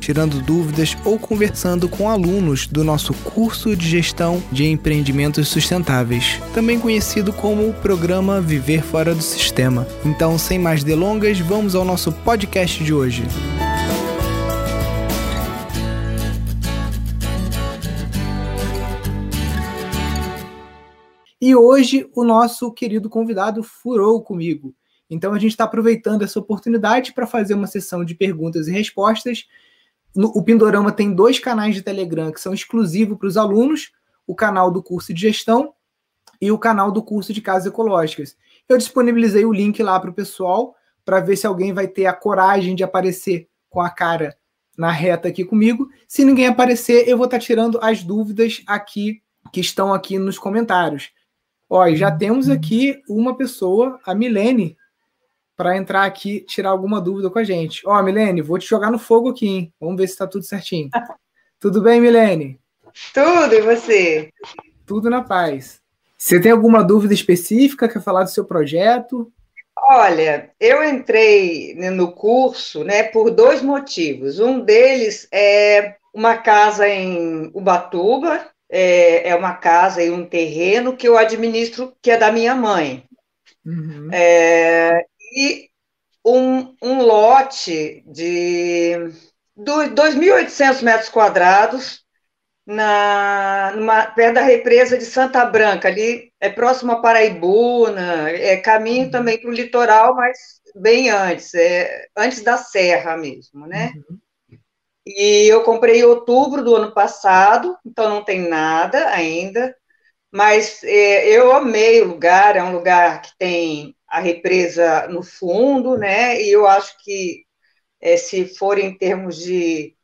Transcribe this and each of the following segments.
tirando dúvidas ou conversando com alunos do nosso curso de gestão de empreendimentos sustentáveis, também conhecido como o programa Viver Fora do Sistema. Então, sem mais delongas, vamos ao nosso podcast de hoje. E hoje o nosso querido convidado furou comigo. Então a gente está aproveitando essa oportunidade para fazer uma sessão de perguntas e respostas no, o Pindorama tem dois canais de Telegram que são exclusivos para os alunos: o canal do curso de gestão e o canal do curso de casas ecológicas. Eu disponibilizei o link lá para o pessoal para ver se alguém vai ter a coragem de aparecer com a cara na reta aqui comigo. Se ninguém aparecer, eu vou estar tá tirando as dúvidas aqui que estão aqui nos comentários. Ó, já temos aqui uma pessoa, a Milene, para entrar aqui, tirar alguma dúvida com a gente. Ó, Milene, vou te jogar no fogo aqui, hein? Vamos ver se está tudo certinho. tudo bem, Milene? Tudo, e você? Tudo na paz. Você tem alguma dúvida específica? Quer falar do seu projeto? Olha, eu entrei no curso né, por dois motivos. Um deles é uma casa em Ubatuba, é, é uma casa e um terreno que eu administro, que é da minha mãe. Uhum. É, e um, um lote de 2.800 metros quadrados na, numa, perto da represa de Santa Branca, ali é próximo a Paraibuna, é caminho uhum. também para o litoral, mas bem antes, é, antes da serra mesmo, né? Uhum. E eu comprei em outubro do ano passado, então não tem nada ainda, mas é, eu amei o lugar, é um lugar que tem a represa no fundo, né? E eu acho que é, se for em termos de,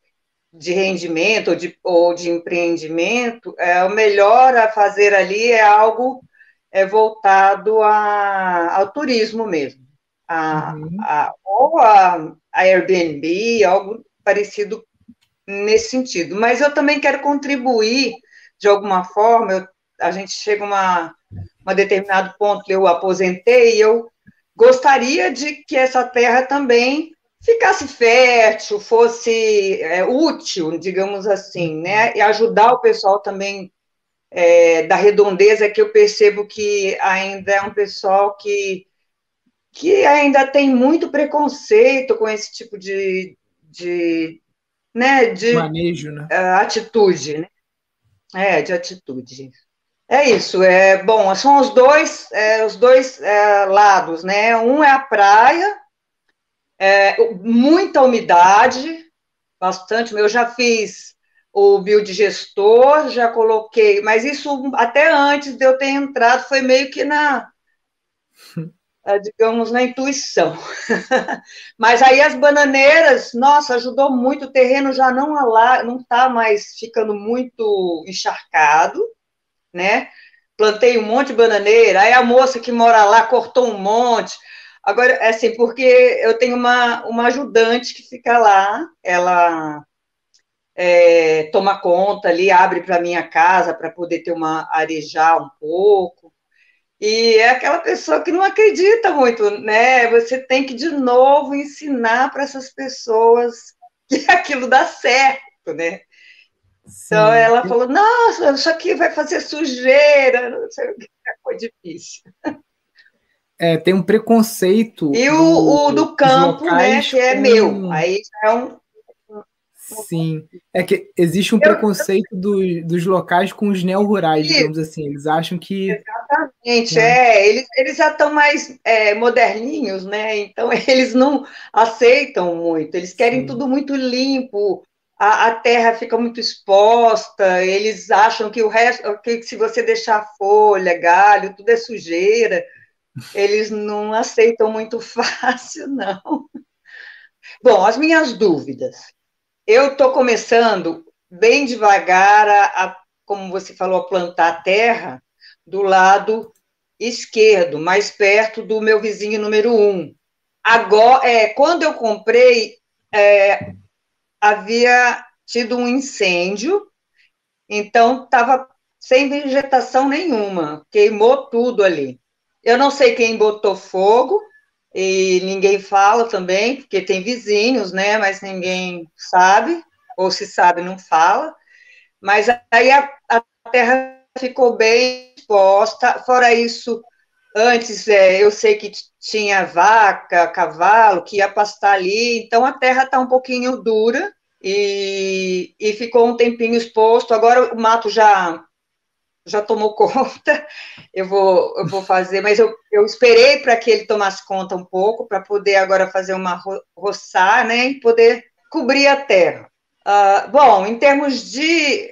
de rendimento ou de, ou de empreendimento, é, o melhor a fazer ali é algo é, voltado a, ao turismo mesmo. A, uhum. a, ou a, a Airbnb, algo parecido nesse sentido. Mas eu também quero contribuir de alguma forma. Eu, a gente chega a uma um determinado ponto eu aposentei, e eu gostaria de que essa terra também ficasse fértil, fosse é, útil, digamos assim, né? E ajudar o pessoal também é, da redondeza, que eu percebo que ainda é um pessoal que, que ainda tem muito preconceito com esse tipo de, de, né, de manejo, né? Uh, atitude, né? É, de atitude. É isso, é bom, são os dois, é, os dois é, lados, né? Um é a praia, é, muita umidade, bastante. Eu já fiz o biodigestor, já coloquei, mas isso até antes de eu ter entrado foi meio que na, é, digamos, na intuição. mas aí as bananeiras, nossa, ajudou muito, o terreno já não não está mais ficando muito encharcado né? Plantei um monte de bananeira, aí a moça que mora lá cortou um monte. Agora, é assim, porque eu tenho uma, uma ajudante que fica lá, ela é, toma conta ali, abre para minha casa para poder ter uma arejar um pouco. E é aquela pessoa que não acredita muito, né? Você tem que de novo ensinar para essas pessoas que aquilo dá certo, né? Então ela falou: Nossa, isso aqui vai fazer sujeira, não sei o que, foi difícil. É, tem um preconceito. E o do, o do campo, né, que é com... meu. Aí já é um. Sim, é que existe um eu, preconceito. Do, dos locais com os neo-rurais, digamos assim. Eles acham que. Exatamente, é. é. Eles, eles já estão mais é, moderninhos, né? Então eles não aceitam muito, eles querem Sim. tudo muito limpo, a, a, terra fica muito exposta, eles acham que o resto, que se você deixar folha, galho, tudo é sujeira, eles não aceitam muito fácil, não. Bom, as minhas dúvidas. Eu estou começando bem devagar a, a, como você falou, a plantar a terra do lado esquerdo, mais perto do meu vizinho número um. agora, é, quando eu comprei, é, havia tido um incêndio, então estava sem vegetação nenhuma, queimou tudo ali. Eu não sei quem botou fogo, e ninguém fala também, porque tem vizinhos, né? Mas ninguém sabe, ou se sabe, não fala. Mas aí a, a terra ficou bem exposta. Fora isso, antes é, eu sei que tinha vaca, cavalo que ia pastar ali, então a terra está um pouquinho dura e, e ficou um tempinho exposto. Agora o mato já já tomou conta, eu vou, eu vou fazer, mas eu, eu esperei para que ele tomasse conta um pouco, para poder agora fazer uma ro roçar, né, e poder cobrir a terra. Uh, bom, em termos de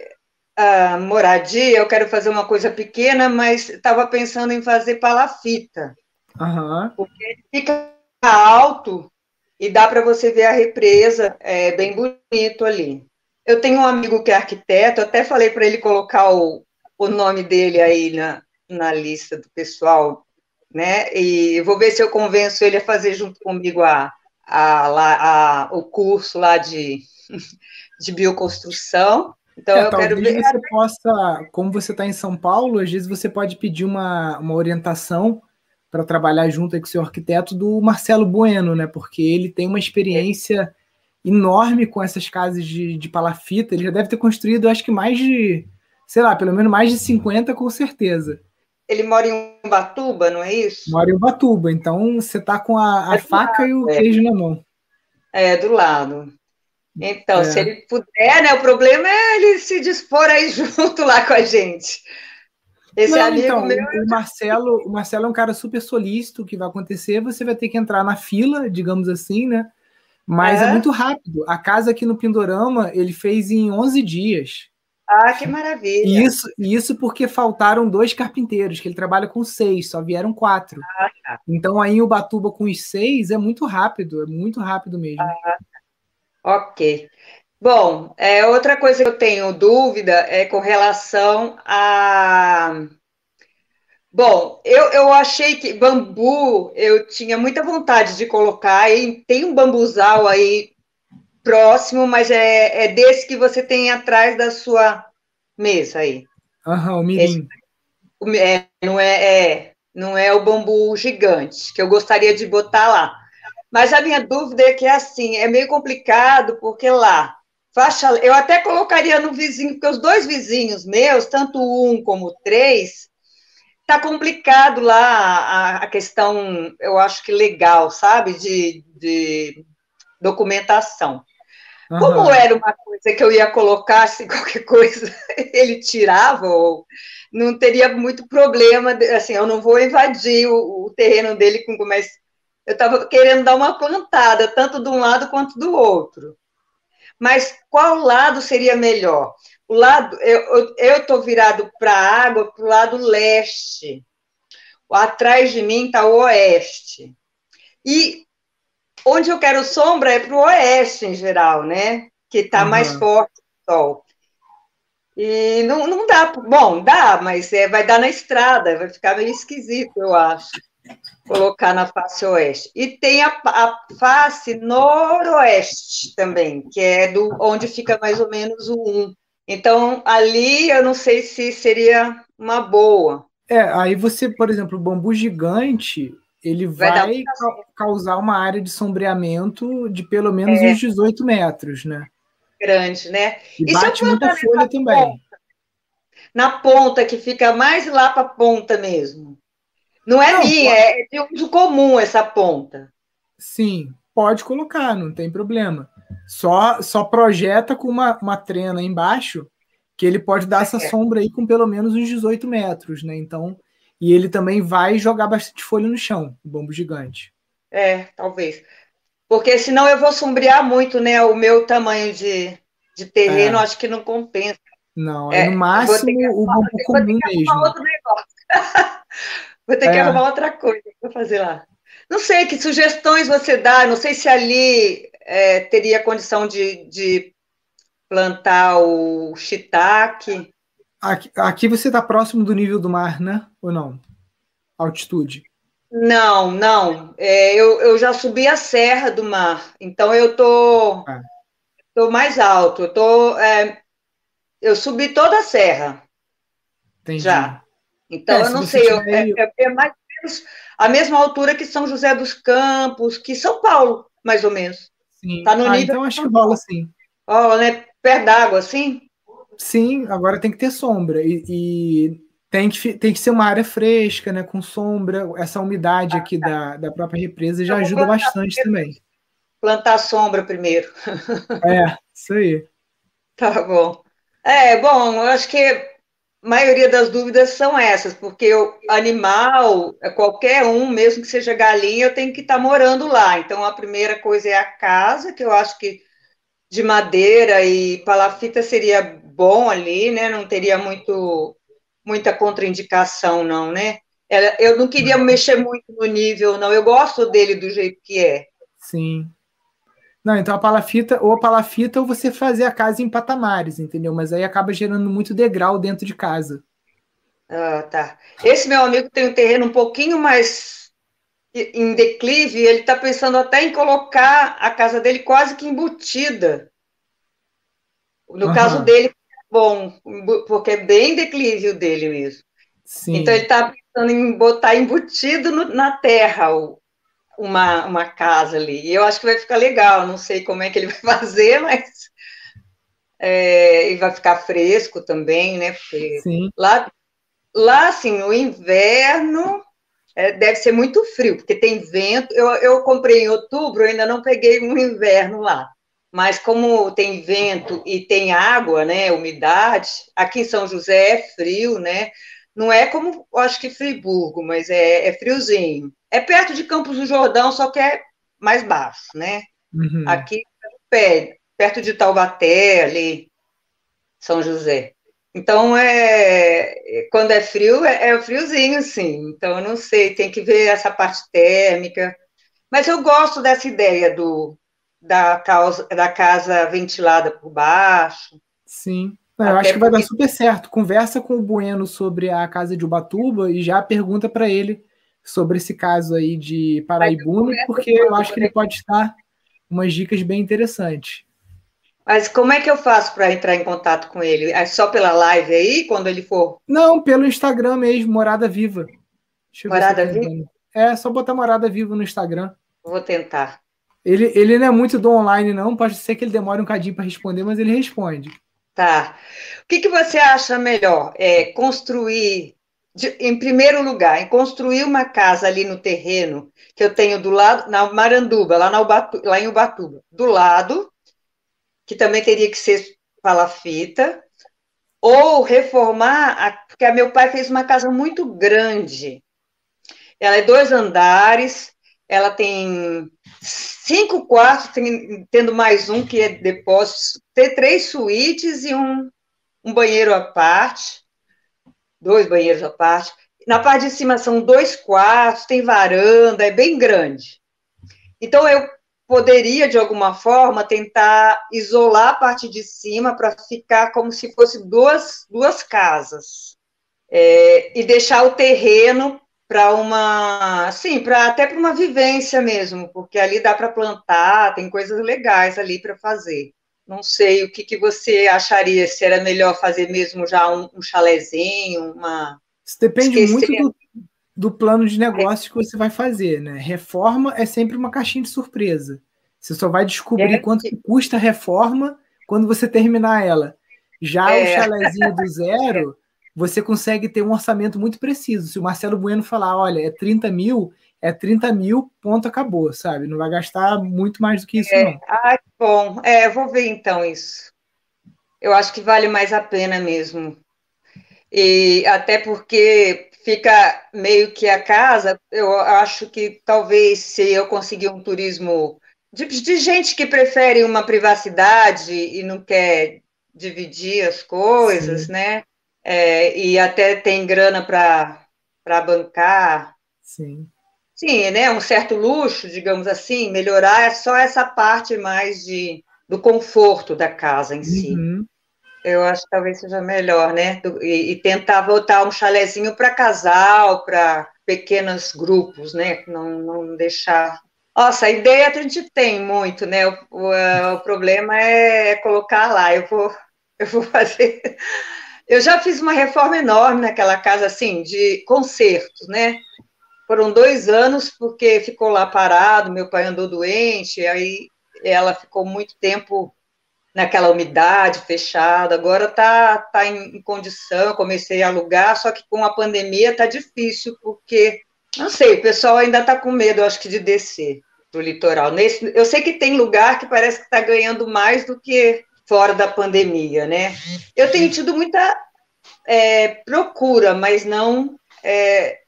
uh, moradia, eu quero fazer uma coisa pequena, mas estava pensando em fazer palafita, uhum. porque fica alto e dá para você ver a represa, é bem bonito ali. Eu tenho um amigo que é arquiteto, até falei para ele colocar o, o nome dele aí na, na lista do pessoal, né? E vou ver se eu convenço ele a fazer junto comigo a, a, a, a o curso lá de, de bioconstrução. Então, é, eu quero ver. Você possa, como você está em São Paulo, às vezes você pode pedir uma, uma orientação para trabalhar junto com o seu arquiteto do Marcelo Bueno, né? Porque ele tem uma experiência enorme com essas casas de, de palafita. Ele já deve ter construído, acho que mais de sei lá, pelo menos mais de 50 com certeza. Ele mora em Ubatuba, não é isso? Mora em Ubatuba, então você tá com a, a é faca lado, e o é. queijo na mão. É, do lado. Então, é. se ele puder, né? O problema é ele se dispor aí junto lá com a gente. Esse não, amigo então, meu. O Marcelo, o Marcelo é um cara super solícito. O que vai acontecer? Você vai ter que entrar na fila, digamos assim, né? Mas é, é muito rápido. A casa aqui no Pindorama ele fez em 11 dias. Ah, que maravilha! Isso, isso porque faltaram dois carpinteiros, que ele trabalha com seis, só vieram quatro. Ah, tá. Então aí o Batuba com os seis é muito rápido, é muito rápido mesmo. Ah, ok. Bom, é, outra coisa que eu tenho dúvida é com relação a. Bom, eu, eu achei que bambu, eu tinha muita vontade de colocar, e tem um bambuzal aí próximo, mas é, é desse que você tem atrás da sua mesa aí. Aham, o mirim. Esse, é, não, é, é, não é o bambu gigante, que eu gostaria de botar lá. Mas a minha dúvida é que é assim, é meio complicado, porque lá, faixa, eu até colocaria no vizinho, porque os dois vizinhos meus, tanto um como três, tá complicado lá a, a questão, eu acho que legal, sabe, de, de documentação. Uhum. Como era uma coisa que eu ia colocar, se qualquer coisa ele tirava, ou não teria muito problema, assim, eu não vou invadir o, o terreno dele, com, mas eu estava querendo dar uma plantada, tanto de um lado quanto do outro. Mas qual lado seria melhor? O lado, eu estou virado para a água, para o lado leste. Atrás de mim está o oeste. E Onde eu quero sombra é para o oeste, em geral, né? Que está uhum. mais forte o sol. E não, não dá, bom, dá, mas é, vai dar na estrada, vai ficar meio esquisito, eu acho, colocar na face oeste. E tem a, a face noroeste também, que é do onde fica mais ou menos o 1. Então, ali eu não sei se seria uma boa. É, aí você, por exemplo, o bambu gigante, ele vai, vai causar uma área de sombreamento de pelo menos é. uns 18 metros, né? Grande, né? E, e bate muita folha também. Ponta, na ponta, que fica mais lá para a ponta mesmo. Não é não, minha, pode... é de uso comum essa ponta. Sim, pode colocar, não tem problema. Só, só projeta com uma, uma trena embaixo, que ele pode dar é. essa sombra aí com pelo menos uns 18 metros, né? Então, e ele também vai jogar bastante folha no chão, o bambu gigante. É, talvez. Porque senão eu vou sombrear muito, né? O meu tamanho de, de terreno, é. acho que não compensa. Não, é, no máximo o bambu comum mesmo. Outro vou ter que é. arrumar outra coisa para fazer lá. Não sei que sugestões você dá, não sei se ali é, teria condição de, de plantar o shiitake. Aqui, aqui você está próximo do nível do mar, né? Ou não? Altitude. Não, não. É, eu, eu já subi a Serra do Mar, então eu tô, ah. tô mais alto. Eu, tô, é, eu subi toda a serra. Entendi. Já. Então, é, eu não sei, eu, é, é, é, mais ou menos a mesma altura que São José dos Campos, que São Paulo, mais ou menos. Sim. Tá no ah, nível então acho que rola sim. Rola, né? Perto d'água, assim? Sim, agora tem que ter sombra. E, e, tem, que, tem que ser uma área fresca, né? Com sombra. Essa umidade aqui da, da própria represa já ajuda bastante também. Plantar sombra primeiro. É, isso aí. Tá bom. É, bom, eu acho que maioria das dúvidas são essas, porque o animal, qualquer um, mesmo que seja galinha, eu tenho que estar tá morando lá. Então, a primeira coisa é a casa, que eu acho que de madeira e palafita seria bom ali, né? Não teria muito muita contraindicação, não, né? Eu não queria mexer muito no nível, não. Eu gosto dele do jeito que é. Sim. Não, então a palafita, ou a palafita, ou você fazer a casa em patamares, entendeu? Mas aí acaba gerando muito degrau dentro de casa. Ah, tá. Esse meu amigo tem um terreno um pouquinho mais em declive, ele está pensando até em colocar a casa dele quase que embutida. No uhum. caso dele, bom, porque é bem declive o dele mesmo. Sim. Então ele está pensando em botar embutido no, na terra o, uma, uma casa ali. E eu acho que vai ficar legal, não sei como é que ele vai fazer, mas é, e vai ficar fresco também, né? Porque Sim. lá, lá assim, o inverno é, deve ser muito frio, porque tem vento. Eu, eu comprei em outubro, ainda não peguei um inverno lá. Mas como tem vento e tem água, né, umidade, aqui em São José é frio, né? Não é como, acho que Friburgo, mas é, é friozinho. É perto de Campos do Jordão, só que é mais baixo, né? Uhum. Aqui, perto de Taubaté, ali, São José. Então, é, quando é frio, é, é friozinho, sim. Então, eu não sei, tem que ver essa parte térmica. Mas eu gosto dessa ideia do, da, causa, da casa ventilada por baixo. Sim. Eu Até acho que vai dar super certo. Conversa com o Bueno sobre a casa de Ubatuba e já pergunta para ele sobre esse caso aí de Paraibuna, porque eu acho que ele pode estar umas dicas bem interessantes. Mas como é que eu faço para entrar em contato com ele? É só pela live aí, quando ele for? Não, pelo Instagram mesmo, Morada Viva. Morada Viva? É, só botar Morada Viva no Instagram. Vou tentar. Ele, ele não é muito do online, não. Pode ser que ele demore um cadinho para responder, mas ele responde. Tá. O que, que você acha melhor? É construir, de, em primeiro lugar, em construir uma casa ali no terreno que eu tenho do lado, na Maranduba, lá, na Ubatu, lá em Ubatuba, do lado, que também teria que ser palafita, ou reformar, a, porque meu pai fez uma casa muito grande. Ela é dois andares, ela tem cinco quartos, tem, tendo mais um que é depósito, tem três suítes e um, um banheiro à parte, dois banheiros à parte. Na parte de cima são dois quartos, tem varanda, é bem grande. Então, eu poderia, de alguma forma, tentar isolar a parte de cima para ficar como se fosse duas, duas casas. É, e deixar o terreno para uma, sim, para até para uma vivência mesmo, porque ali dá para plantar, tem coisas legais ali para fazer. Não sei o que, que você acharia, se era melhor fazer mesmo já um, um chalezinho, uma. Isso depende Esquecer. muito do, do, plano de negócio é. que você vai fazer, né? Reforma é sempre uma caixinha de surpresa. Você só vai descobrir é. quanto custa a reforma quando você terminar ela. Já é. o chalezinho do zero você consegue ter um orçamento muito preciso. Se o Marcelo Bueno falar, olha, é 30 mil, é 30 mil, ponto, acabou, sabe? Não vai gastar muito mais do que isso, é, não. Ah, bom. É, vou ver então isso. Eu acho que vale mais a pena mesmo. E até porque fica meio que a casa, eu acho que talvez se eu conseguir um turismo de, de gente que prefere uma privacidade e não quer dividir as coisas, Sim. né? é, e até tem grana para bancar. Sim. Sim, né? Um certo luxo, digamos assim, melhorar é só essa parte mais de, do conforto da casa em si. Uhum. Eu acho que talvez seja melhor, né? E, e tentar voltar um chalezinho para casal, para pequenos grupos, né? Não, não deixar. Nossa, a ideia a gente tem muito, né? O, o, é, o problema é colocar lá. Eu vou, eu vou fazer. Eu já fiz uma reforma enorme naquela casa, assim, de concertos, né? Foram dois anos, porque ficou lá parado, meu pai andou doente, aí ela ficou muito tempo naquela umidade fechada. Agora está tá em, em condição, comecei a alugar, só que com a pandemia está difícil, porque, não sei, o pessoal ainda está com medo, acho que, de descer para o litoral. Nesse, eu sei que tem lugar que parece que está ganhando mais do que fora da pandemia, né? Eu tenho tido muita é, procura, mas não é,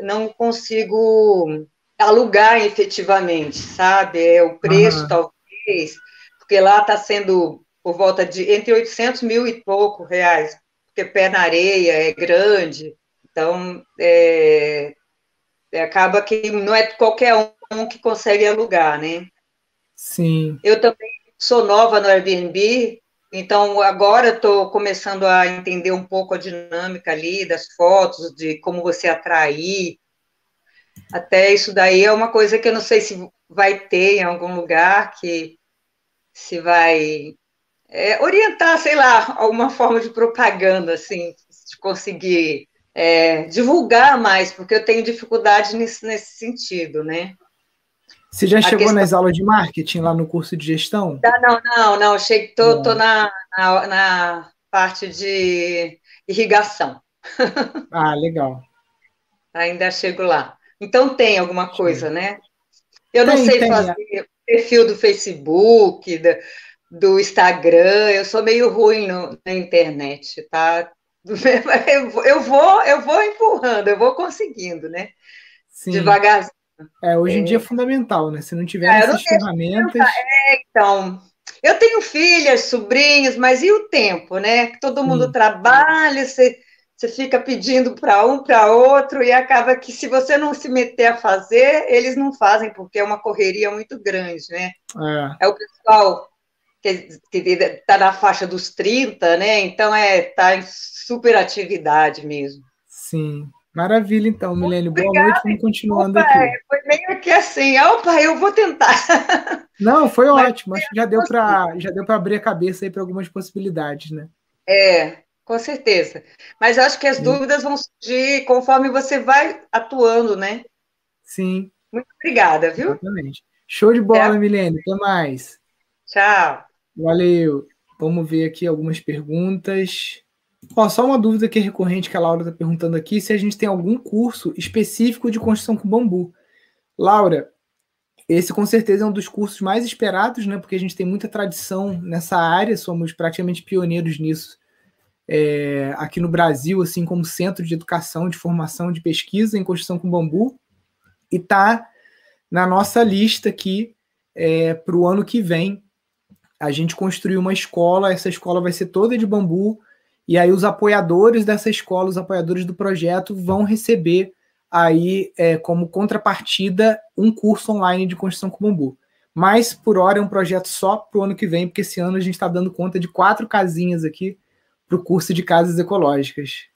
não consigo alugar efetivamente, sabe? É o preço, uhum. talvez, porque lá está sendo por volta de entre 800 mil e pouco reais, porque pé na areia é grande, então é, é, acaba que não é qualquer um que consegue alugar, né? Sim. Eu também sou nova no Airbnb, então, agora estou começando a entender um pouco a dinâmica ali das fotos, de como você atrair. Até isso daí é uma coisa que eu não sei se vai ter em algum lugar, que se vai é, orientar, sei lá, alguma forma de propaganda, assim, de conseguir é, divulgar mais, porque eu tenho dificuldade nesse, nesse sentido, né? Você já chegou questão... nas aulas de marketing lá no curso de gestão? Não, não, não. Cheguei, tô, tô na, na, na, parte de irrigação. Ah, legal. Ainda chego lá. Então tem alguma coisa, Sim. né? Eu tem, não sei tem. fazer perfil do Facebook, do, do, Instagram. Eu sou meio ruim no, na internet, tá? Eu vou, eu vou empurrando, eu vou conseguindo, né? Sim. Devagarzinho. É, hoje em dia é fundamental, né? Se não tiver é, essas ferramentas. É, então. Eu tenho filhas, sobrinhos, mas e o tempo, né? Todo mundo hum. trabalha, você, você fica pedindo para um, para outro, e acaba que se você não se meter a fazer, eles não fazem, porque é uma correria muito grande, né? É, é o pessoal que está na faixa dos 30, né? Então é tá em super atividade mesmo. Sim. Maravilha, então, Milênio. Boa noite, vamos continuando opa, aqui. Foi meio que assim, opa, eu vou tentar. Não, foi ótimo. Acho que já deu para já deu para abrir a cabeça aí para algumas possibilidades, né? É, com certeza. Mas acho que as Sim. dúvidas vão surgir conforme você vai atuando, né? Sim. Muito obrigada, viu? Exatamente. Show de bola, é. Milene. Até mais. Tchau. Valeu. Vamos ver aqui algumas perguntas. Ó, só uma dúvida que é recorrente que a Laura está perguntando aqui, se a gente tem algum curso específico de construção com bambu. Laura, esse com certeza é um dos cursos mais esperados, né? Porque a gente tem muita tradição nessa área, somos praticamente pioneiros nisso é, aqui no Brasil, assim como centro de educação, de formação, de pesquisa em construção com bambu, e está na nossa lista aqui é, para o ano que vem. A gente construiu uma escola, essa escola vai ser toda de bambu e aí os apoiadores dessa escola, os apoiadores do projeto, vão receber aí é, como contrapartida um curso online de construção com bambu. Mas por hora é um projeto só para o ano que vem, porque esse ano a gente está dando conta de quatro casinhas aqui para o curso de casas ecológicas.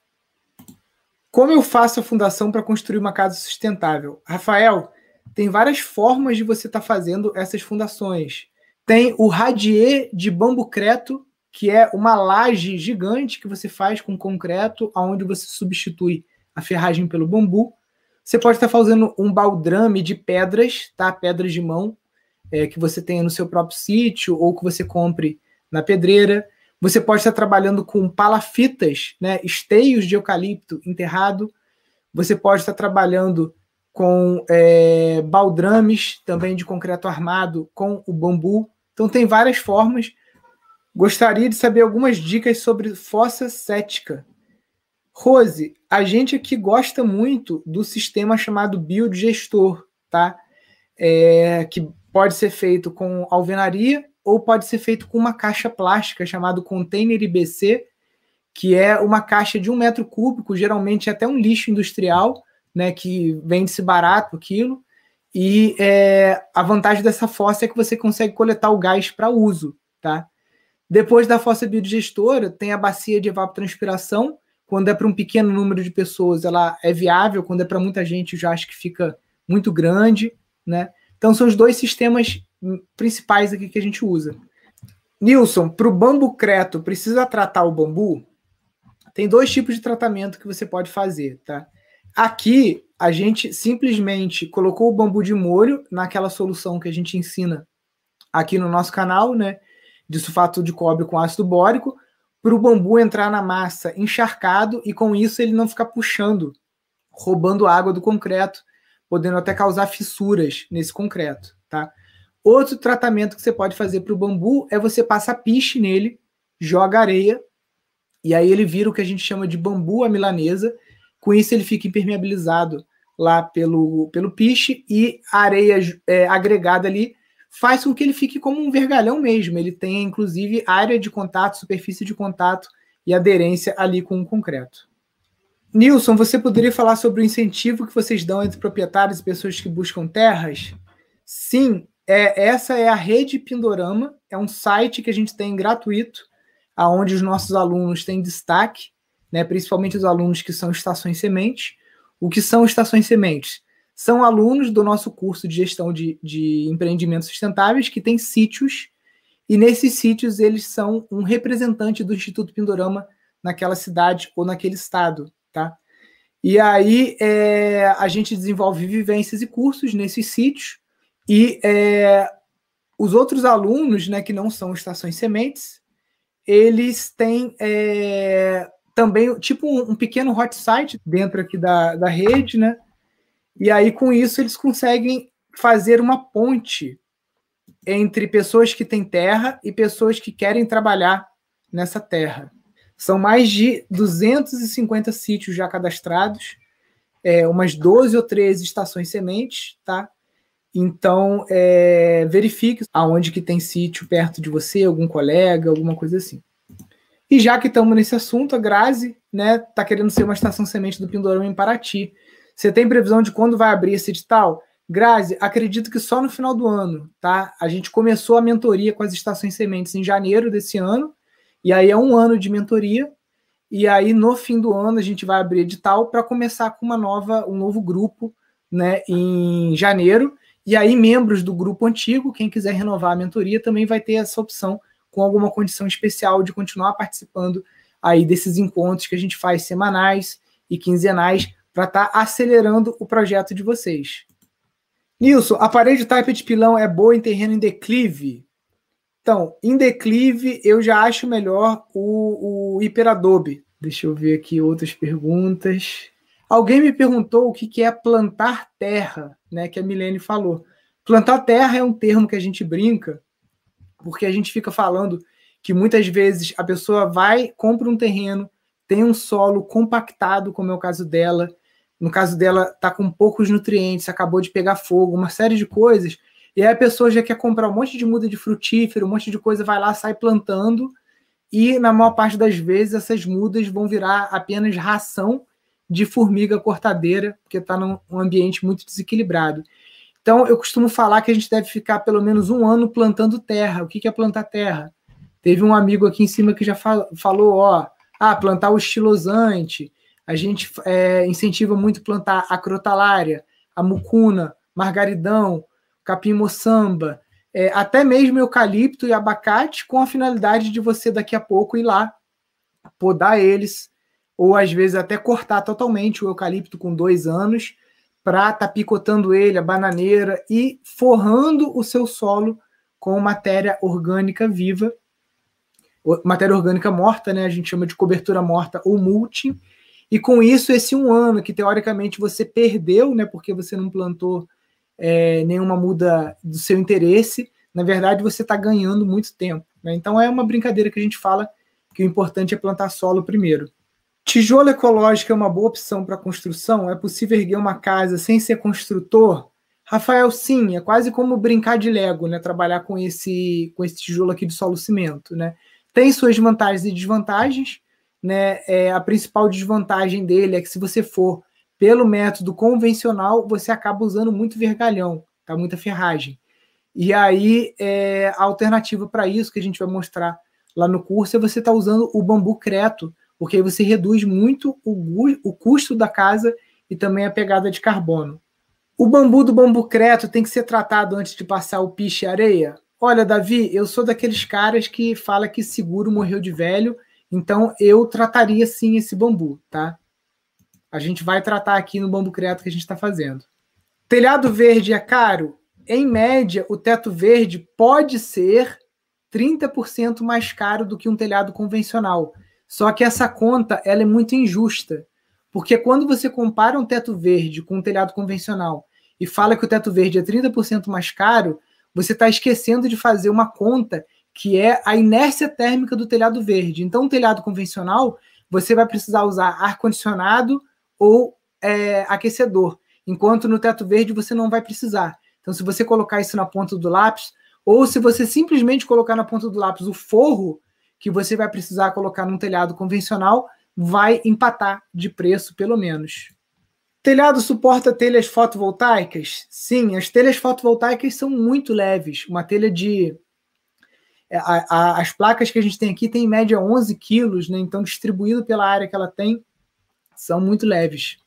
Como eu faço a fundação para construir uma casa sustentável? Rafael, tem várias formas de você estar tá fazendo essas fundações. Tem o radier de bambu creto, que é uma laje gigante que você faz com concreto, aonde você substitui a ferragem pelo bambu. Você pode estar fazendo um baldrame de pedras, tá? Pedras de mão, é, que você tenha no seu próprio sítio ou que você compre na pedreira. Você pode estar trabalhando com palafitas, né? Esteios de eucalipto enterrado. Você pode estar trabalhando com é, baldrames também de concreto armado com o bambu. Então tem várias formas. Gostaria de saber algumas dicas sobre fossa cética. Rose, a gente aqui gosta muito do sistema chamado biodigestor, tá? É, que pode ser feito com alvenaria ou pode ser feito com uma caixa plástica chamado container IBC, que é uma caixa de um metro cúbico, geralmente até um lixo industrial, né? Que vende-se barato o quilo. E é, a vantagem dessa fossa é que você consegue coletar o gás para uso, tá? Depois da fossa biodigestora, tem a bacia de evapotranspiração, Quando é para um pequeno número de pessoas, ela é viável. Quando é para muita gente, já acho que fica muito grande, né? Então são os dois sistemas principais aqui que a gente usa. Nilson, para o bambu creto, precisa tratar o bambu? Tem dois tipos de tratamento que você pode fazer, tá? Aqui, a gente simplesmente colocou o bambu de molho naquela solução que a gente ensina aqui no nosso canal, né? De sulfato de cobre com ácido bórico, para o bambu entrar na massa encharcado e com isso ele não ficar puxando, roubando água do concreto, podendo até causar fissuras nesse concreto, tá? Outro tratamento que você pode fazer para o bambu é você passar piche nele, joga areia, e aí ele vira o que a gente chama de bambu à milanesa. Com isso ele fica impermeabilizado lá pelo, pelo piche e a areia é, agregada ali faz com que ele fique como um vergalhão mesmo. Ele tem, inclusive, área de contato, superfície de contato e aderência ali com o concreto. Nilson, você poderia falar sobre o incentivo que vocês dão entre proprietários e pessoas que buscam terras? Sim, é, essa é a rede Pindorama, é um site que a gente tem gratuito, aonde os nossos alunos têm destaque, né, principalmente os alunos que são estações sementes. O que são estações sementes? São alunos do nosso curso de gestão de, de empreendimentos sustentáveis que têm sítios, e nesses sítios eles são um representante do Instituto Pindorama naquela cidade ou naquele estado, tá? E aí é, a gente desenvolve vivências e cursos nesses sítios, e é, os outros alunos, né, que não são estações sementes, eles têm é, também tipo um, um, pequeno hot site dentro aqui da, da rede, né? E aí com isso eles conseguem fazer uma ponte entre pessoas que têm terra e pessoas que querem trabalhar nessa terra. São mais de 250 sítios já cadastrados, é, umas 12 ou 13 estações sementes, tá? Então, é, verifique aonde que tem sítio perto de você, algum colega, alguma coisa assim. E já que estamos nesse assunto, a Grazi né, tá querendo ser uma estação semente do Pindorão em Paraty. Você tem previsão de quando vai abrir esse edital? Grazi, acredito que só no final do ano, tá? A gente começou a mentoria com as estações sementes em janeiro desse ano, e aí é um ano de mentoria, e aí no fim do ano a gente vai abrir edital para começar com uma nova, um novo grupo, né, em janeiro, e aí, membros do grupo antigo, quem quiser renovar a mentoria, também vai ter essa opção com alguma condição especial de continuar participando aí desses encontros que a gente faz semanais e quinzenais para estar tá acelerando o projeto de vocês. Nilson, a parede type de pilão é boa em terreno em declive? Então, em declive, eu já acho melhor o, o hiperadobe. Deixa eu ver aqui outras perguntas. Alguém me perguntou o que é plantar terra, né? Que a Milene falou. Plantar terra é um termo que a gente brinca, porque a gente fica falando que muitas vezes a pessoa vai, compra um terreno, tem um solo compactado, como é o caso dela. No caso dela, está com poucos nutrientes, acabou de pegar fogo, uma série de coisas. E aí a pessoa já quer comprar um monte de muda de frutífero, um monte de coisa, vai lá, sai plantando. E na maior parte das vezes essas mudas vão virar apenas ração de formiga cortadeira, porque está num ambiente muito desequilibrado. Então, eu costumo falar que a gente deve ficar pelo menos um ano plantando terra. O que é plantar terra? Teve um amigo aqui em cima que já falou, ó, ah, plantar o estilosante. A gente é, incentiva muito plantar a crotalária, a mucuna, margaridão, capim moçamba, é, até mesmo eucalipto e abacate, com a finalidade de você daqui a pouco ir lá podar eles, ou às vezes até cortar totalmente o eucalipto com dois anos para estar tá picotando ele, a bananeira e forrando o seu solo com matéria orgânica viva, matéria orgânica morta, né? A gente chama de cobertura morta ou mulching. E com isso, esse um ano que teoricamente você perdeu, né? Porque você não plantou é, nenhuma muda do seu interesse, na verdade você está ganhando muito tempo. Né? Então é uma brincadeira que a gente fala que o importante é plantar solo primeiro. Tijolo ecológico é uma boa opção para construção? É possível erguer uma casa sem ser construtor? Rafael, sim, é quase como brincar de Lego, né? Trabalhar com esse, com esse tijolo aqui de solo cimento, né? Tem suas vantagens e desvantagens, né? É, a principal desvantagem dele é que se você for pelo método convencional, você acaba usando muito vergalhão, tá? Muita ferragem. E aí, é, a alternativa para isso que a gente vai mostrar lá no curso é você estar tá usando o bambu creto, porque aí você reduz muito o, o custo da casa e também a pegada de carbono. O bambu do bambu creto tem que ser tratado antes de passar o piche e areia? Olha, Davi, eu sou daqueles caras que fala que seguro morreu de velho, então eu trataria sim esse bambu, tá? A gente vai tratar aqui no bambu creto que a gente está fazendo. Telhado verde é caro? Em média, o teto verde pode ser 30% mais caro do que um telhado convencional. Só que essa conta ela é muito injusta, porque quando você compara um teto verde com um telhado convencional e fala que o teto verde é 30% mais caro, você está esquecendo de fazer uma conta que é a inércia térmica do telhado verde. Então, um telhado convencional, você vai precisar usar ar-condicionado ou é, aquecedor, enquanto no teto verde você não vai precisar. Então, se você colocar isso na ponta do lápis, ou se você simplesmente colocar na ponta do lápis o forro que você vai precisar colocar num telhado convencional, vai empatar de preço, pelo menos. Telhado suporta telhas fotovoltaicas? Sim, as telhas fotovoltaicas são muito leves. Uma telha de. É, a, a, as placas que a gente tem aqui têm em média 11 quilos, né? então, distribuído pela área que ela tem, são muito leves.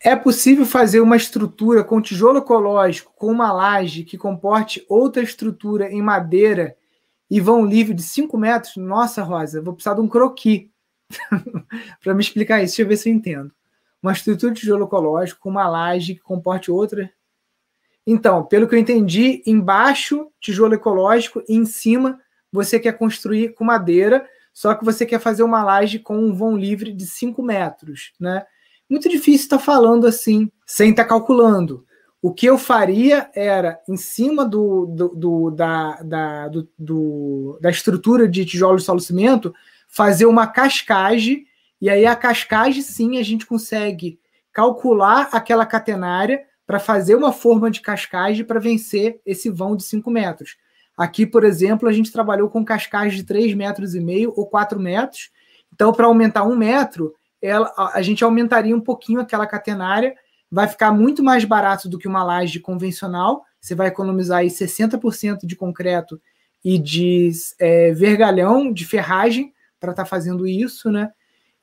É possível fazer uma estrutura com tijolo ecológico, com uma laje que comporte outra estrutura em madeira e vão livre de 5 metros? Nossa, Rosa, vou precisar de um croqui para me explicar isso. Deixa eu ver se eu entendo. Uma estrutura de tijolo ecológico com uma laje que comporte outra. Então, pelo que eu entendi, embaixo tijolo ecológico e em cima você quer construir com madeira, só que você quer fazer uma laje com um vão livre de 5 metros, né? Muito difícil estar tá falando assim, sem estar tá calculando. O que eu faria era, em cima do, do, do da, da, do, do, da estrutura de tijolo de solo cimento, fazer uma cascagem, e aí a cascagem sim a gente consegue calcular aquela catenária para fazer uma forma de cascagem para vencer esse vão de 5 metros. Aqui, por exemplo, a gente trabalhou com cascagem de 3 metros e meio ou 4 metros. Então, para aumentar um metro, ela, a gente aumentaria um pouquinho aquela catenária. Vai ficar muito mais barato do que uma laje convencional. Você vai economizar aí 60% de concreto e de é, vergalhão, de ferragem, para estar tá fazendo isso, né?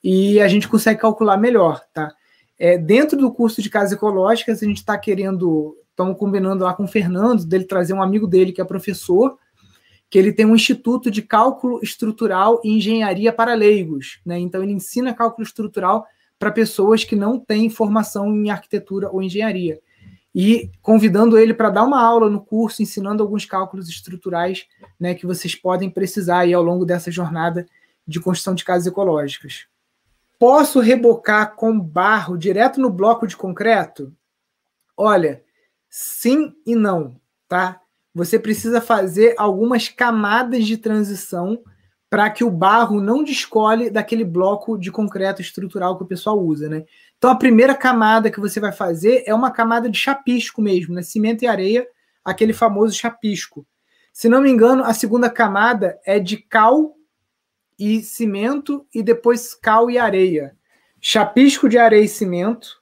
E a gente consegue calcular melhor, tá? É, dentro do curso de casas ecológicas, a gente está querendo, estamos combinando lá com o Fernando, dele trazer um amigo dele que é professor, que ele tem um instituto de cálculo estrutural e engenharia para leigos, né? Então ele ensina cálculo estrutural para pessoas que não têm formação em arquitetura ou engenharia. E convidando ele para dar uma aula no curso, ensinando alguns cálculos estruturais né, que vocês podem precisar aí ao longo dessa jornada de construção de casas ecológicas. Posso rebocar com barro direto no bloco de concreto? Olha, sim e não, tá? Você precisa fazer algumas camadas de transição para que o barro não descole daquele bloco de concreto estrutural que o pessoal usa, né? Então a primeira camada que você vai fazer é uma camada de chapisco mesmo, né? Cimento e areia, aquele famoso chapisco. Se não me engano, a segunda camada é de cal e cimento e depois cal e areia. Chapisco de areia e cimento.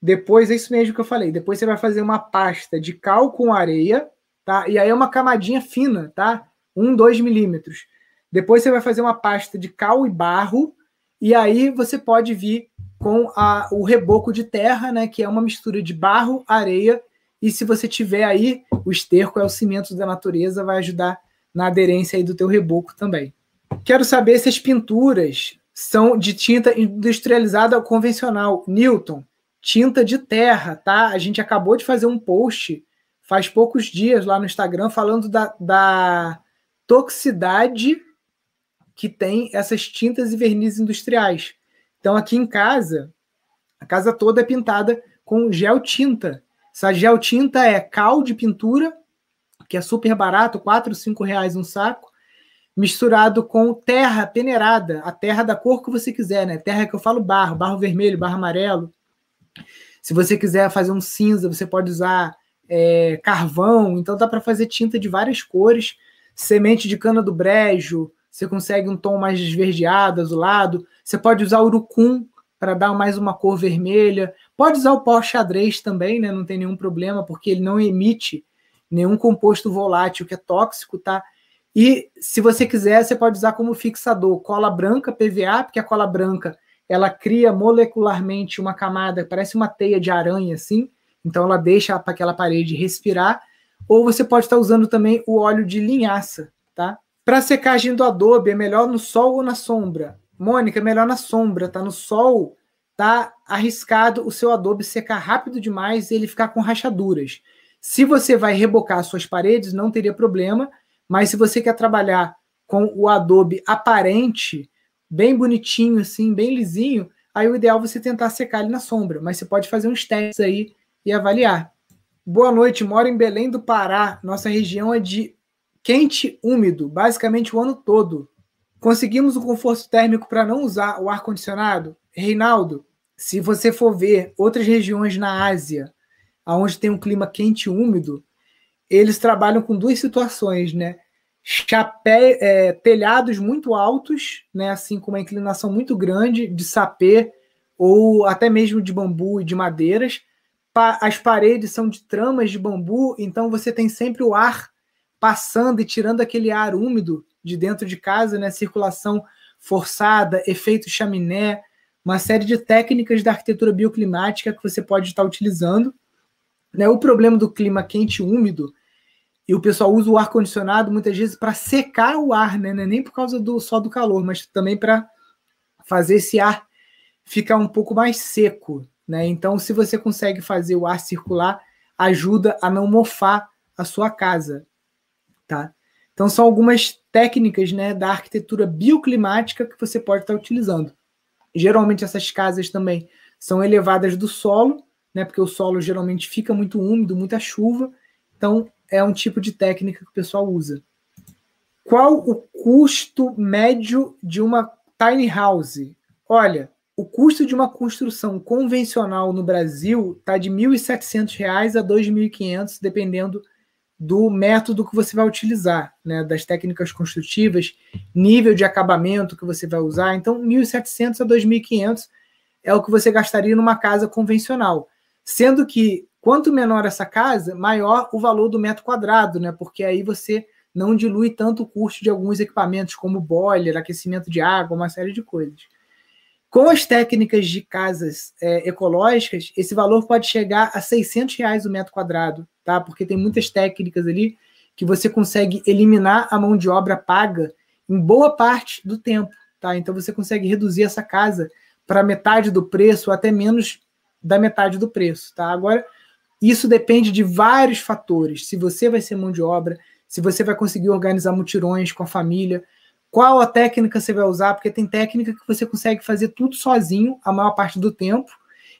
Depois é isso mesmo que eu falei. Depois você vai fazer uma pasta de cal com areia, tá? E aí é uma camadinha fina, tá? Um, dois milímetros. Depois você vai fazer uma pasta de cal e barro. E aí você pode vir com a, o reboco de terra, né? Que é uma mistura de barro, areia. E se você tiver aí, o esterco é o cimento da natureza, vai ajudar na aderência aí do teu reboco também. Quero saber se as pinturas são de tinta industrializada convencional. Newton, tinta de terra, tá? A gente acabou de fazer um post faz poucos dias lá no Instagram falando da, da toxicidade que tem essas tintas e vernizes industriais. Então, aqui em casa, a casa toda é pintada com gel tinta. Essa gel tinta é cal de pintura, que é super barato, 4, 5 reais um saco, misturado com terra peneirada, a terra da cor que você quiser, né? Terra que eu falo barro, barro vermelho, barro amarelo. Se você quiser fazer um cinza, você pode usar é, carvão, então dá para fazer tinta de várias cores. Semente de cana do brejo, você consegue um tom mais esverdeado, azulado. Você pode usar urucum para dar mais uma cor vermelha. Pode usar o pó xadrez também, né? Não tem nenhum problema, porque ele não emite nenhum composto volátil que é tóxico, tá? E se você quiser, você pode usar como fixador cola branca PVA, porque a cola branca ela cria molecularmente uma camada, parece uma teia de aranha assim, então ela deixa aquela parede respirar. Ou você pode estar usando também o óleo de linhaça, tá? Para secagem do adobe, é melhor no sol ou na sombra? Mônica, é melhor na sombra, tá? No sol, tá arriscado o seu adobe secar rápido demais e ele ficar com rachaduras. Se você vai rebocar suas paredes, não teria problema, mas se você quer trabalhar com o adobe aparente, bem bonitinho assim, bem lisinho, aí o ideal é você tentar secar ele na sombra, mas você pode fazer uns testes aí e avaliar. Boa noite, moro em Belém do Pará. Nossa região é de quente úmido, basicamente o ano todo. Conseguimos o conforto térmico para não usar o ar-condicionado? Reinaldo, se você for ver outras regiões na Ásia, onde tem um clima quente e úmido, eles trabalham com duas situações, né? Chapé, é, telhados muito altos, né? Assim com uma inclinação muito grande de sapê ou até mesmo de bambu e de madeiras. Pa as paredes são de tramas de bambu, então você tem sempre o ar passando e tirando aquele ar úmido de dentro de casa, né? Circulação forçada, efeito chaminé, uma série de técnicas da arquitetura bioclimática que você pode estar utilizando. Né? O problema do clima quente e úmido, e o pessoal usa o ar-condicionado muitas vezes para secar o ar, né? É nem por causa do só do calor, mas também para fazer esse ar ficar um pouco mais seco. Né? Então, se você consegue fazer o ar circular, ajuda a não mofar a sua casa. Tá? Então, são algumas técnicas né, da arquitetura bioclimática que você pode estar utilizando. Geralmente, essas casas também são elevadas do solo, né, porque o solo geralmente fica muito úmido, muita chuva. Então, é um tipo de técnica que o pessoal usa. Qual o custo médio de uma tiny house? Olha, o custo de uma construção convencional no Brasil está de R$ 1.700 a R$ 2.500, dependendo do método que você vai utilizar, né, das técnicas construtivas, nível de acabamento que você vai usar. Então, 1.700 a 2.500 é o que você gastaria numa casa convencional. Sendo que quanto menor essa casa, maior o valor do metro quadrado, né? Porque aí você não dilui tanto o custo de alguns equipamentos como boiler, aquecimento de água, uma série de coisas. Com as técnicas de casas é, ecológicas, esse valor pode chegar a 600 reais o metro quadrado, tá? Porque tem muitas técnicas ali que você consegue eliminar a mão de obra paga em boa parte do tempo, tá? Então você consegue reduzir essa casa para metade do preço, até menos da metade do preço, tá? Agora, isso depende de vários fatores. Se você vai ser mão de obra, se você vai conseguir organizar mutirões com a família, qual a técnica você vai usar, porque tem técnica que você consegue fazer tudo sozinho a maior parte do tempo,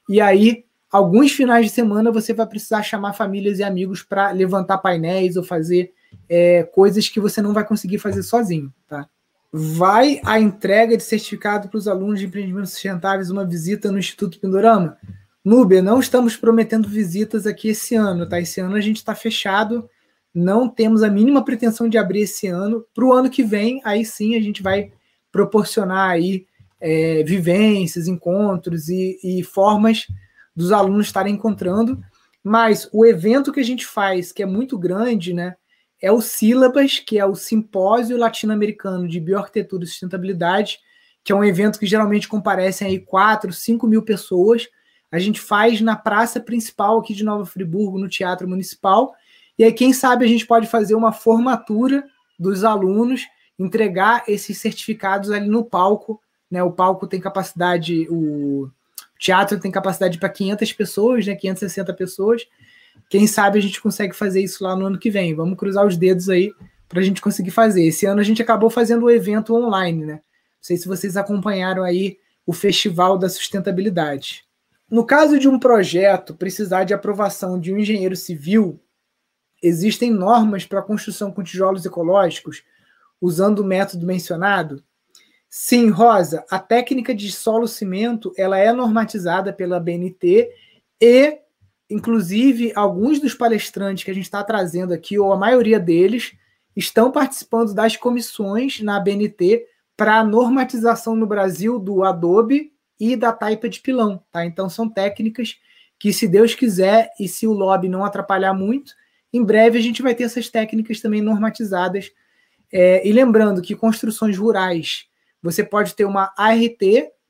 e aí alguns finais de semana você vai precisar chamar famílias e amigos para levantar painéis ou fazer é, coisas que você não vai conseguir fazer sozinho, tá? Vai a entrega de certificado para os alunos de empreendimentos sustentáveis uma visita no Instituto Pindorama? Núbia, não estamos prometendo visitas aqui esse ano, tá? Esse ano a gente está fechado não temos a mínima pretensão de abrir esse ano. Para o ano que vem, aí sim a gente vai proporcionar aí é, vivências, encontros e, e formas dos alunos estarem encontrando. Mas o evento que a gente faz, que é muito grande, né, é o Sílabas, que é o Simpósio Latino-Americano de Bioarquitetura e Sustentabilidade, que é um evento que geralmente comparecem aí 4, 5 mil pessoas. A gente faz na praça principal aqui de Nova Friburgo, no Teatro Municipal, e aí, quem sabe, a gente pode fazer uma formatura dos alunos, entregar esses certificados ali no palco. Né? O palco tem capacidade, o teatro tem capacidade para 500 pessoas, né? 560 pessoas. Quem sabe a gente consegue fazer isso lá no ano que vem. Vamos cruzar os dedos aí para a gente conseguir fazer. Esse ano a gente acabou fazendo o evento online, né? Não sei se vocês acompanharam aí o Festival da Sustentabilidade. No caso de um projeto precisar de aprovação de um engenheiro civil, Existem normas para construção com tijolos ecológicos usando o método mencionado? Sim, Rosa, a técnica de solo-cimento ela é normatizada pela BNT e, inclusive, alguns dos palestrantes que a gente está trazendo aqui, ou a maioria deles, estão participando das comissões na BNT para a normatização no Brasil do Adobe e da taipa de pilão. Tá? Então, são técnicas que, se Deus quiser e se o lobby não atrapalhar muito, em breve a gente vai ter essas técnicas também normatizadas É, e lembrando que construções rurais, você pode ter uma ART,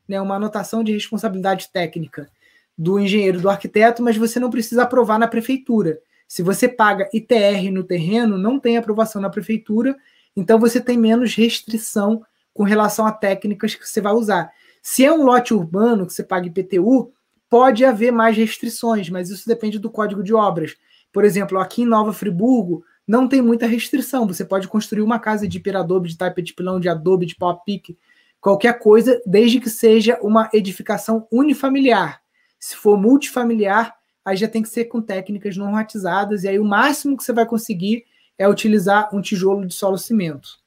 né, uma anotação de responsabilidade técnica do engenheiro, do arquiteto, mas você não precisa aprovar na prefeitura. Se você paga ITR no terreno, não tem aprovação na prefeitura, então você tem menos restrição com relação a técnicas que você vai usar. Se é um lote urbano que você paga IPTU, pode haver mais restrições, mas isso depende do código de obras. Por exemplo, aqui em Nova Friburgo, não tem muita restrição. Você pode construir uma casa de piradobe, de taipa de pilão, de adobe, de pau pique, qualquer coisa, desde que seja uma edificação unifamiliar. Se for multifamiliar, aí já tem que ser com técnicas normatizadas, e aí o máximo que você vai conseguir é utilizar um tijolo de solo cimento.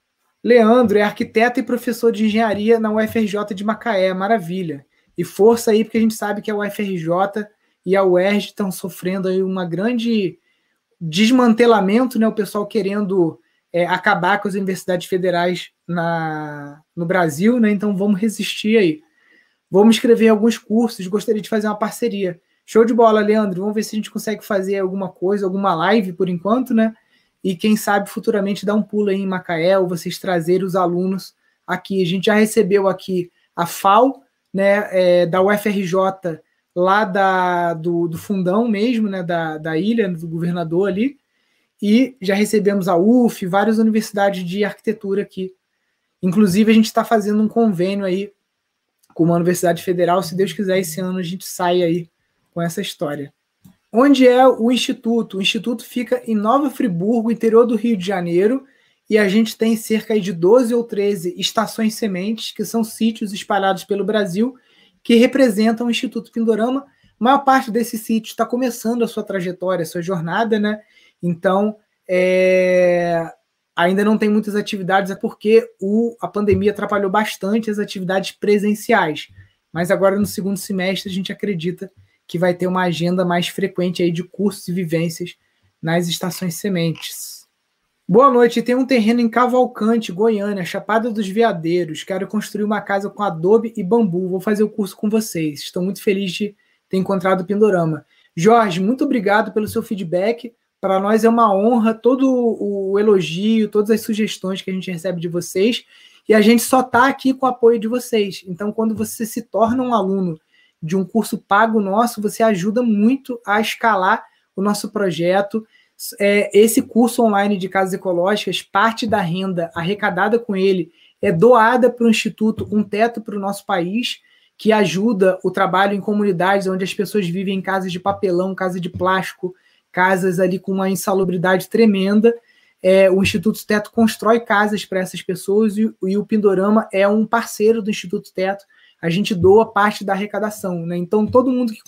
Leandro é arquiteto e professor de engenharia na UFRJ de Macaé, maravilha. E força aí, porque a gente sabe que a UFRJ e a UERJ estão sofrendo aí uma grande desmantelamento, né? O pessoal querendo é, acabar com as universidades federais na, no Brasil, né? Então vamos resistir aí. Vamos escrever alguns cursos, gostaria de fazer uma parceria. Show de bola, Leandro. Vamos ver se a gente consegue fazer alguma coisa, alguma live por enquanto, né? E quem sabe futuramente dar um pulo aí em Macaé ou vocês trazerem os alunos aqui. A gente já recebeu aqui a FAO, né, é, da UFRJ, lá da, do, do fundão mesmo, né, da, da ilha, do governador ali, e já recebemos a UF, várias universidades de arquitetura aqui. Inclusive, a gente está fazendo um convênio aí com uma universidade federal. Se Deus quiser, esse ano a gente sai aí com essa história. Onde é o Instituto? O Instituto fica em Nova Friburgo, interior do Rio de Janeiro, e a gente tem cerca de 12 ou 13 estações sementes, que são sítios espalhados pelo Brasil, que representam o Instituto Pindorama. A maior parte desses sítios está começando a sua trajetória, a sua jornada, né? Então, é... ainda não tem muitas atividades, é porque o... a pandemia atrapalhou bastante as atividades presenciais. Mas agora, no segundo semestre, a gente acredita que vai ter uma agenda mais frequente aí de cursos e vivências nas estações sementes. Boa noite. Tem um terreno em Cavalcante, Goiânia, Chapada dos Veadeiros. Quero construir uma casa com adobe e bambu. Vou fazer o curso com vocês. Estou muito feliz de ter encontrado o Pindorama. Jorge, muito obrigado pelo seu feedback. Para nós é uma honra todo o elogio, todas as sugestões que a gente recebe de vocês. E a gente só está aqui com o apoio de vocês. Então, quando você se torna um aluno de um curso pago nosso, você ajuda muito a escalar o nosso projeto. É, esse curso online de casas ecológicas, parte da renda arrecadada com ele é doada para o Instituto Um Teto para o nosso país, que ajuda o trabalho em comunidades onde as pessoas vivem em casas de papelão, casas de plástico, casas ali com uma insalubridade tremenda. É, o Instituto Teto constrói casas para essas pessoas e, e o Pindorama é um parceiro do Instituto Teto a gente doa parte da arrecadação. Né? Então, todo mundo que,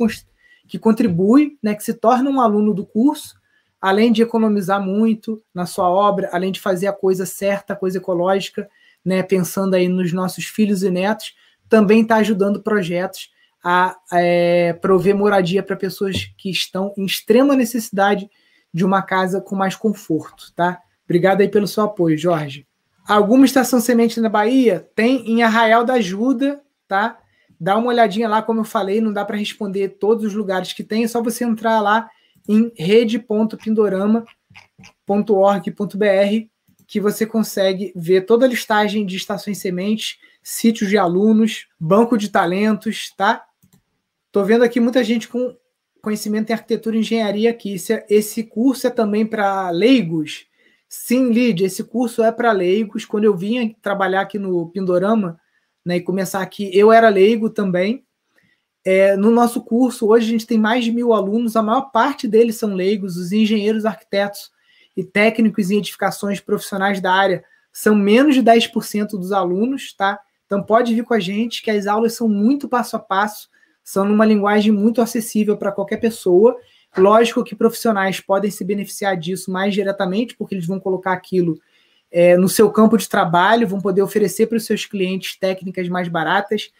que contribui, né, que se torna um aluno do curso, além de economizar muito na sua obra, além de fazer a coisa certa, a coisa ecológica, né, pensando aí nos nossos filhos e netos, também está ajudando projetos a é, prover moradia para pessoas que estão em extrema necessidade de uma casa com mais conforto, tá? Obrigado aí pelo seu apoio, Jorge. Alguma estação semente na Bahia? Tem em Arraial da Ajuda, tá? Dá uma olhadinha lá, como eu falei, não dá para responder todos os lugares que tem, é só você entrar lá em rede.pindorama.org.br que você consegue ver toda a listagem de estações sementes, sítios de alunos, banco de talentos, tá? Tô vendo aqui muita gente com conhecimento em arquitetura e engenharia aqui. Esse, esse curso é também para leigos? Sim, Lid, esse curso é para leigos. Quando eu vinha trabalhar aqui no Pindorama, né, e começar aqui. Eu era leigo também. É, no nosso curso, hoje a gente tem mais de mil alunos, a maior parte deles são leigos, os engenheiros, arquitetos e técnicos em edificações profissionais da área são menos de 10% dos alunos, tá? Então pode vir com a gente, que as aulas são muito passo a passo, são numa linguagem muito acessível para qualquer pessoa. Lógico que profissionais podem se beneficiar disso mais diretamente, porque eles vão colocar aquilo é, no seu campo de trabalho, vão poder oferecer para os seus clientes técnicas mais baratas.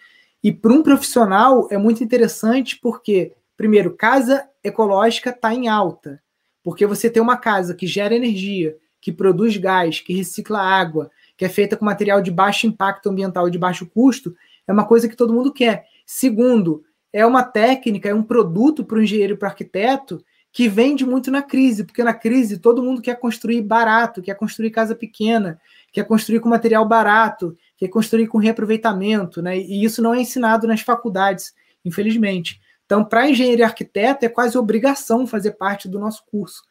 E para um profissional é muito interessante porque, primeiro, casa ecológica está em alta, porque você tem uma casa que gera energia, que produz gás, que recicla água, que é feita com material de baixo impacto ambiental e de baixo custo, é uma coisa que todo mundo quer. Segundo, é uma técnica, é um produto para o engenheiro e para o arquiteto que vende muito na crise, porque na crise todo mundo quer construir barato, quer construir casa pequena, quer construir com material barato, quer construir com reaproveitamento, né? E isso não é ensinado nas faculdades, infelizmente. Então, para engenheiro e arquiteto, é quase obrigação fazer parte do nosso curso.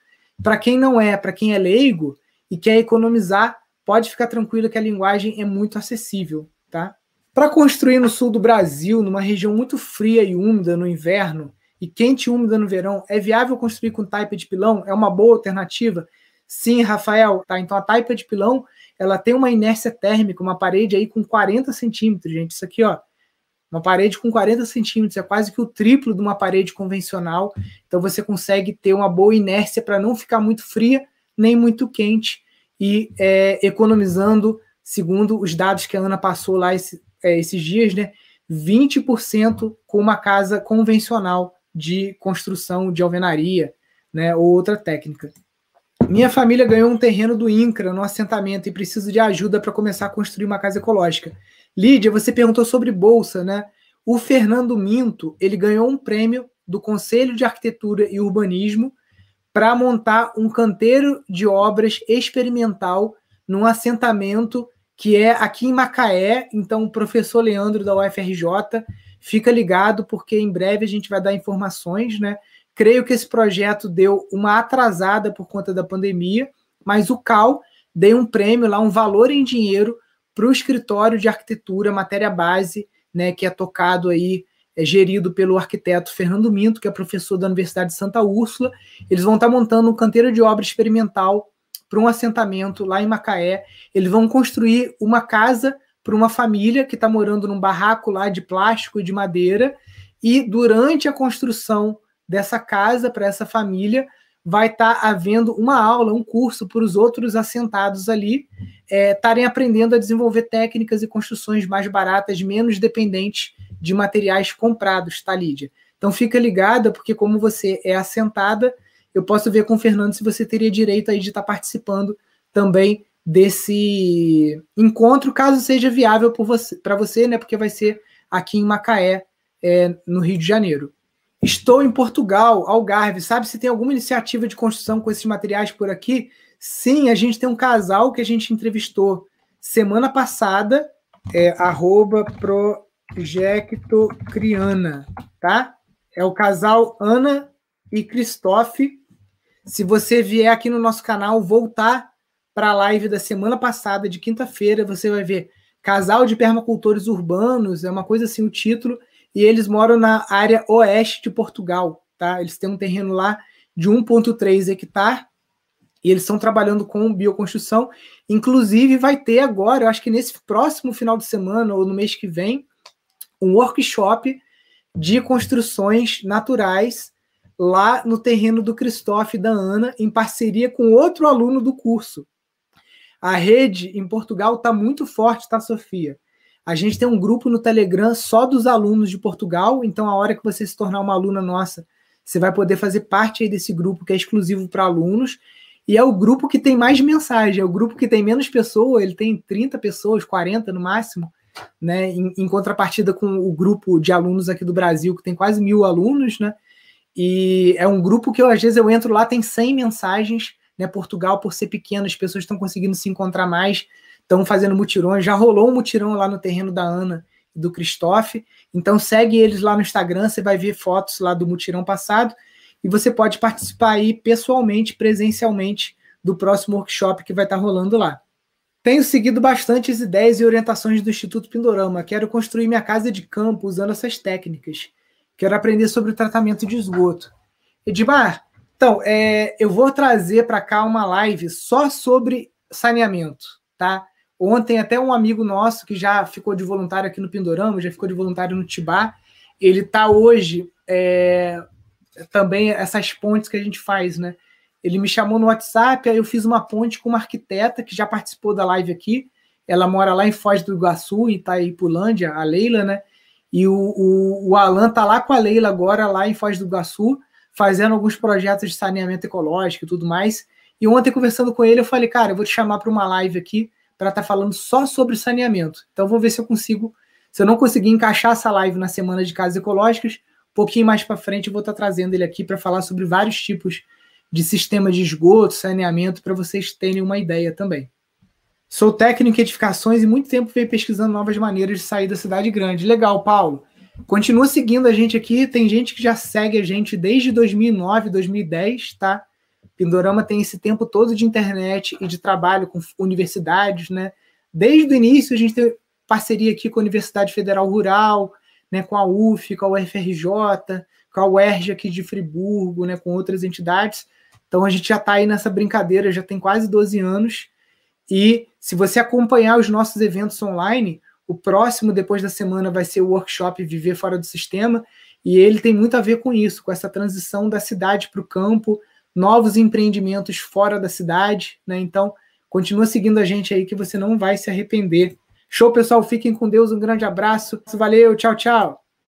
Para quem não é, para quem é leigo e quer economizar, pode ficar tranquilo que a linguagem é muito acessível, tá? Para construir no sul do Brasil, numa região muito fria e úmida no inverno e quente e úmida no verão, é viável construir com taipa de pilão? É uma boa alternativa? Sim, Rafael. Tá, então a taipa de pilão ela tem uma inércia térmica, uma parede aí com 40 centímetros, gente. Isso aqui, ó, uma parede com 40 centímetros é quase que o triplo de uma parede convencional. Então você consegue ter uma boa inércia para não ficar muito fria nem muito quente e é, economizando, segundo os dados que a Ana passou lá esse, é, esses dias, né, 20% com uma casa convencional de construção de alvenaria, né, ou outra técnica. Minha família ganhou um terreno do INCRA no assentamento e preciso de ajuda para começar a construir uma casa ecológica. Lídia, você perguntou sobre bolsa, né? O Fernando Minto, ele ganhou um prêmio do Conselho de Arquitetura e Urbanismo para montar um canteiro de obras experimental num assentamento que é aqui em Macaé. Então, o professor Leandro da UFRJ fica ligado, porque em breve a gente vai dar informações, né? Creio que esse projeto deu uma atrasada por conta da pandemia, mas o CAL deu um prêmio lá, um valor em dinheiro para o escritório de arquitetura, matéria base, né, que é tocado aí, é gerido pelo arquiteto Fernando Minto, que é professor da Universidade de Santa Úrsula. Eles vão estar montando um canteiro de obra experimental para um assentamento lá em Macaé. Eles vão construir uma casa para uma família que está morando num barraco lá de plástico e de madeira. E durante a construção dessa casa para essa família, vai estar tá havendo uma aula, um curso para os outros assentados ali estarem é, aprendendo a desenvolver técnicas e construções mais baratas, menos dependentes de materiais comprados, tá, Lídia? Então fica ligada, porque como você é assentada, eu posso ver com o Fernando se você teria direito aí de estar participando também desse encontro, caso seja viável para você, você, né? Porque vai ser aqui em Macaé, é, no Rio de Janeiro. Estou em Portugal, Algarve. Sabe se tem alguma iniciativa de construção com esses materiais por aqui? Sim, a gente tem um casal que a gente entrevistou semana passada, é arroba Projecto Criana, tá? É o casal Ana e Christophe se você vier aqui no nosso canal, voltar para a live da semana passada, de quinta-feira, você vai ver Casal de Permacultores Urbanos, é uma coisa assim o título, e eles moram na área oeste de Portugal, tá? Eles têm um terreno lá de 1,3 hectare e eles estão trabalhando com bioconstrução. Inclusive, vai ter agora, eu acho que nesse próximo final de semana ou no mês que vem, um workshop de construções naturais lá no terreno do Christophe e da Ana, em parceria com outro aluno do curso. A rede em Portugal está muito forte, tá, Sofia? A gente tem um grupo no Telegram só dos alunos de Portugal, então a hora que você se tornar uma aluna nossa, você vai poder fazer parte aí desse grupo que é exclusivo para alunos. E é o grupo que tem mais mensagem, é o grupo que tem menos pessoas, ele tem 30 pessoas, 40 no máximo, né? Em, em contrapartida com o grupo de alunos aqui do Brasil, que tem quase mil alunos, né? E é um grupo que eu, às vezes eu entro lá, tem 100 mensagens, né? Portugal, por ser pequeno, as pessoas estão conseguindo se encontrar mais, estão fazendo mutirões. Já rolou um mutirão lá no terreno da Ana e do Christophe. Então segue eles lá no Instagram, você vai ver fotos lá do mutirão passado e você pode participar aí pessoalmente, presencialmente, do próximo workshop que vai estar rolando lá. Tenho seguido bastante as ideias e orientações do Instituto Pindorama. Quero construir minha casa de campo usando essas técnicas. Quero aprender sobre o tratamento de esgoto. Edmar, então, é, eu vou trazer para cá uma live só sobre saneamento, tá? Ontem, até um amigo nosso que já ficou de voluntário aqui no Pindorama, já ficou de voluntário no Tibá, ele está hoje é, também essas pontes que a gente faz, né? Ele me chamou no WhatsApp, aí eu fiz uma ponte com uma arquiteta que já participou da live aqui. Ela mora lá em Foz do Iguaçu, em Itaipulândia, a Leila, né? E o, o, o Alan tá lá com a Leila agora, lá em Foz do Iguaçu, fazendo alguns projetos de saneamento ecológico e tudo mais. E ontem, conversando com ele, eu falei, cara, eu vou te chamar para uma live aqui para estar tá falando só sobre saneamento. Então, vou ver se eu consigo. Se eu não conseguir encaixar essa live na semana de casas ecológicas, um pouquinho mais para frente eu vou estar tá trazendo ele aqui para falar sobre vários tipos de sistema de esgoto, saneamento, para vocês terem uma ideia também. Sou técnico em edificações e muito tempo venho pesquisando novas maneiras de sair da cidade grande. Legal, Paulo. Continua seguindo a gente aqui. Tem gente que já segue a gente desde 2009, 2010, tá? Pindorama tem esse tempo todo de internet e de trabalho com universidades, né? Desde o início a gente tem parceria aqui com a Universidade Federal Rural, né, com a UF, com a UFRJ, com a UERJ aqui de Friburgo, né, com outras entidades. Então a gente já está aí nessa brincadeira, já tem quase 12 anos. E se você acompanhar os nossos eventos online, o próximo, depois da semana, vai ser o workshop Viver Fora do Sistema, e ele tem muito a ver com isso, com essa transição da cidade para o campo, novos empreendimentos fora da cidade, né? Então, continua seguindo a gente aí que você não vai se arrepender. Show, pessoal. Fiquem com Deus. Um grande abraço. Valeu. Tchau, tchau.